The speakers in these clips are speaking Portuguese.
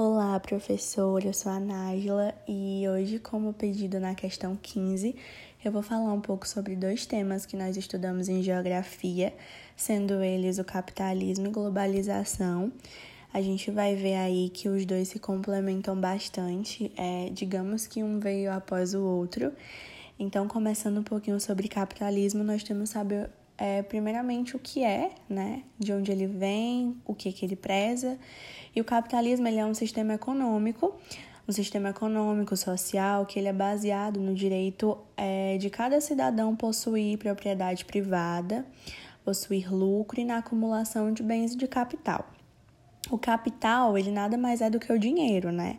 Olá, professora, eu sou a Nájila e hoje, como pedido na questão 15, eu vou falar um pouco sobre dois temas que nós estudamos em geografia, sendo eles o capitalismo e globalização. A gente vai ver aí que os dois se complementam bastante, é, digamos que um veio após o outro. Então, começando um pouquinho sobre capitalismo, nós temos saber é, primeiramente o que é, né, de onde ele vem, o que, que ele preza. E o capitalismo ele é um sistema econômico, um sistema econômico, social, que ele é baseado no direito é, de cada cidadão possuir propriedade privada, possuir lucro e na acumulação de bens e de capital. O capital, ele nada mais é do que o dinheiro, né?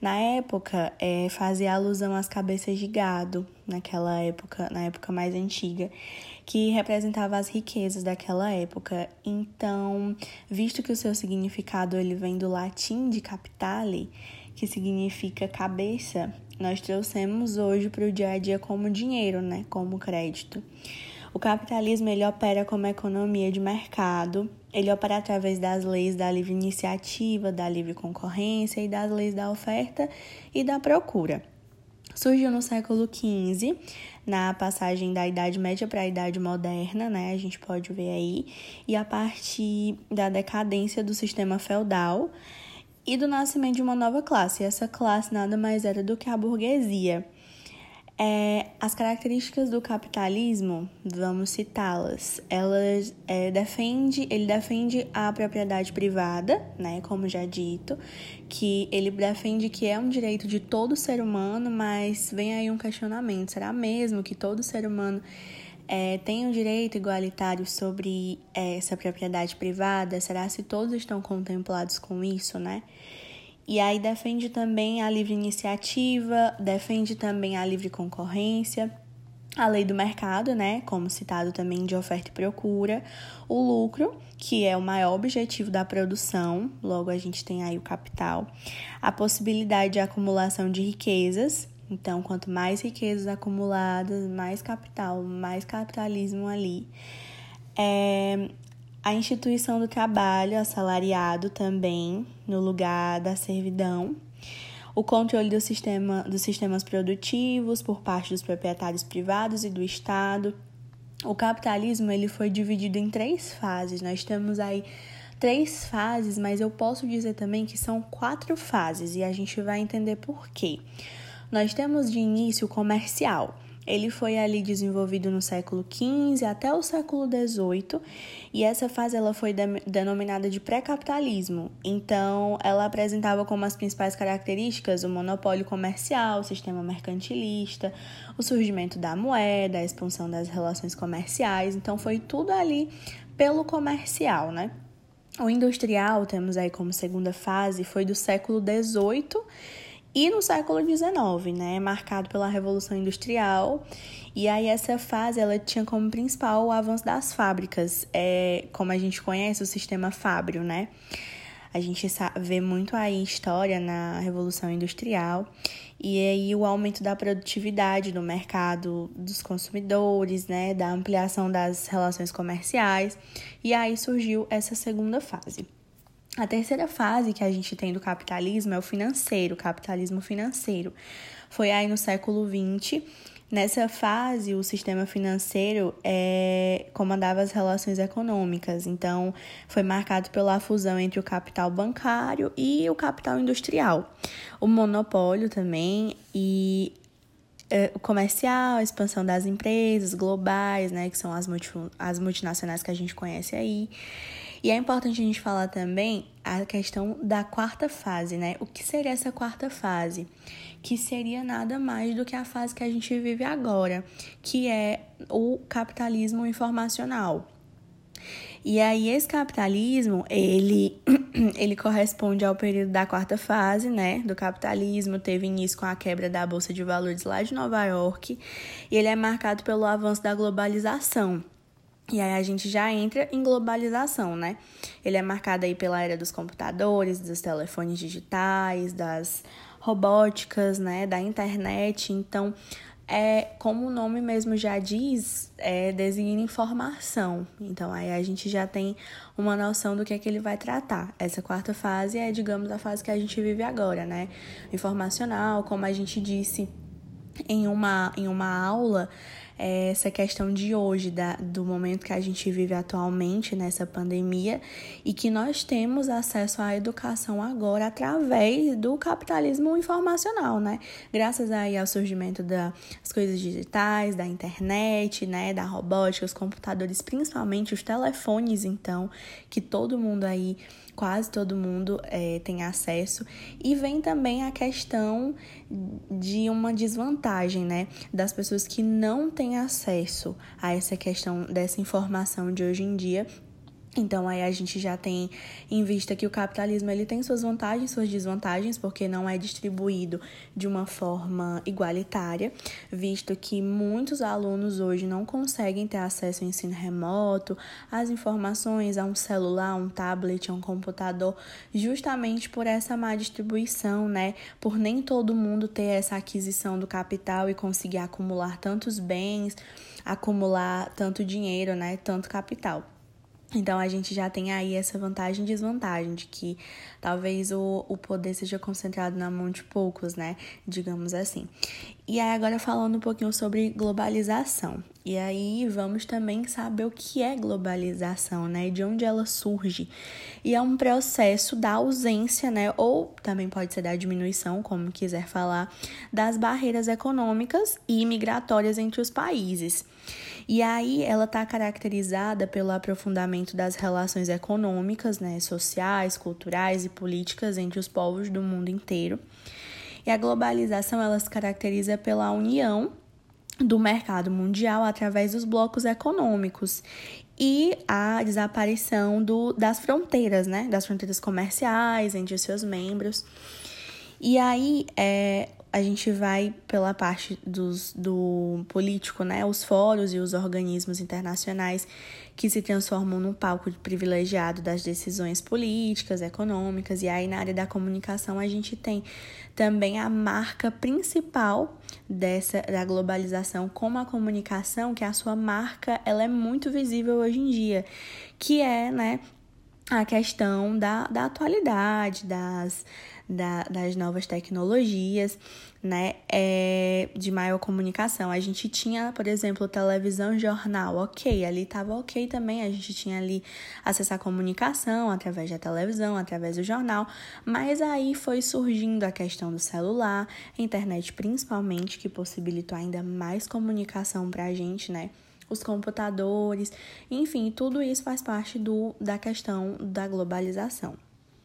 Na época, é, fazia alusão às cabeças de gado, naquela época, na época mais antiga, que representava as riquezas daquela época. Então, visto que o seu significado ele vem do latim de capitale, que significa cabeça, nós trouxemos hoje para o dia a dia como dinheiro, né? Como crédito. O capitalismo ele opera como economia de mercado, ele opera através das leis da livre iniciativa, da livre concorrência e das leis da oferta e da procura. Surgiu no século XV, na passagem da Idade Média para a Idade Moderna, né? A gente pode ver aí, e a partir da decadência do sistema feudal e do nascimento de uma nova classe. E essa classe nada mais era do que a burguesia. É, as características do capitalismo, vamos citá-las. Elas é, defende, ele defende a propriedade privada, né, como já dito, que ele defende que é um direito de todo ser humano, mas vem aí um questionamento: será mesmo que todo ser humano é, tem um direito igualitário sobre é, essa propriedade privada? Será se todos estão contemplados com isso, né? E aí defende também a livre iniciativa, defende também a livre concorrência, a lei do mercado, né, como citado também de oferta e procura, o lucro, que é o maior objetivo da produção, logo a gente tem aí o capital, a possibilidade de acumulação de riquezas, então quanto mais riquezas acumuladas, mais capital, mais capitalismo ali. É, a instituição do trabalho assalariado também, no lugar da servidão. O controle do sistema, dos sistemas produtivos por parte dos proprietários privados e do Estado. O capitalismo ele foi dividido em três fases. Nós temos aí três fases, mas eu posso dizer também que são quatro fases e a gente vai entender por quê. Nós temos de início o comercial ele foi ali desenvolvido no século XV até o século XVIII e essa fase ela foi de, denominada de pré-capitalismo. Então, ela apresentava como as principais características o monopólio comercial, o sistema mercantilista, o surgimento da moeda, a expansão das relações comerciais. Então, foi tudo ali pelo comercial, né? O industrial, temos aí como segunda fase, foi do século XVIII e no século XIX, né, marcado pela Revolução Industrial. E aí essa fase ela tinha como principal o avanço das fábricas, é, como a gente conhece o sistema fábrio, né? A gente vê muito aí história na Revolução Industrial e aí o aumento da produtividade do mercado dos consumidores, né, da ampliação das relações comerciais. E aí surgiu essa segunda fase. A terceira fase que a gente tem do capitalismo é o financeiro, o capitalismo financeiro. Foi aí no século XX. Nessa fase, o sistema financeiro é, comandava as relações econômicas, então foi marcado pela fusão entre o capital bancário e o capital industrial, o monopólio também e é, o comercial, a expansão das empresas globais, né, que são as, multi, as multinacionais que a gente conhece aí. E é importante a gente falar também a questão da quarta fase, né? O que seria essa quarta fase? Que seria nada mais do que a fase que a gente vive agora, que é o capitalismo informacional. E aí esse capitalismo, ele ele corresponde ao período da quarta fase, né, do capitalismo, teve início com a quebra da bolsa de valores lá de Nova York, e ele é marcado pelo avanço da globalização. E aí a gente já entra em globalização, né? Ele é marcado aí pela era dos computadores, dos telefones digitais, das robóticas, né, da internet. Então, é, como o nome mesmo já diz, é, designa informação. Então aí a gente já tem uma noção do que é que ele vai tratar. Essa quarta fase é, digamos, a fase que a gente vive agora, né? Informacional, como a gente disse em uma, em uma aula, essa questão de hoje, da, do momento que a gente vive atualmente nessa pandemia e que nós temos acesso à educação agora através do capitalismo informacional, né? Graças aí ao surgimento das coisas digitais, da internet, né, da robótica, os computadores, principalmente os telefones, então, que todo mundo aí quase todo mundo é, tem acesso. E vem também a questão de uma desvantagem, né? Das pessoas que não têm acesso a essa questão dessa informação de hoje em dia então aí a gente já tem em vista que o capitalismo ele tem suas vantagens, suas desvantagens, porque não é distribuído de uma forma igualitária, visto que muitos alunos hoje não conseguem ter acesso ao ensino remoto, às informações, a um celular, a um tablet, a um computador, justamente por essa má distribuição, né? Por nem todo mundo ter essa aquisição do capital e conseguir acumular tantos bens, acumular tanto dinheiro, né? Tanto capital. Então a gente já tem aí essa vantagem e desvantagem de que talvez o, o poder seja concentrado na mão de poucos, né? Digamos assim. E aí agora falando um pouquinho sobre globalização. E aí vamos também saber o que é globalização, né? De onde ela surge. E é um processo da ausência, né? Ou também pode ser da diminuição, como quiser falar, das barreiras econômicas e migratórias entre os países. E aí ela está caracterizada pelo aprofundamento das relações econômicas, né, sociais, culturais e políticas entre os povos do mundo inteiro. E a globalização ela se caracteriza pela união do mercado mundial através dos blocos econômicos e a desaparição do, das fronteiras, né, das fronteiras comerciais entre os seus membros. E aí, é, a gente vai pela parte dos, do político, né? Os fóruns e os organismos internacionais que se transformam no palco privilegiado das decisões políticas, econômicas, e aí na área da comunicação a gente tem também a marca principal dessa da globalização como a comunicação, que a sua marca ela é muito visível hoje em dia, que é, né, a questão da, da atualidade, das da, das novas tecnologias, né, é, de maior comunicação. A gente tinha, por exemplo, televisão jornal, ok, ali estava ok também, a gente tinha ali acesso à comunicação através da televisão, através do jornal, mas aí foi surgindo a questão do celular, internet principalmente, que possibilitou ainda mais comunicação para a gente, né, os computadores, enfim, tudo isso faz parte do, da questão da globalização.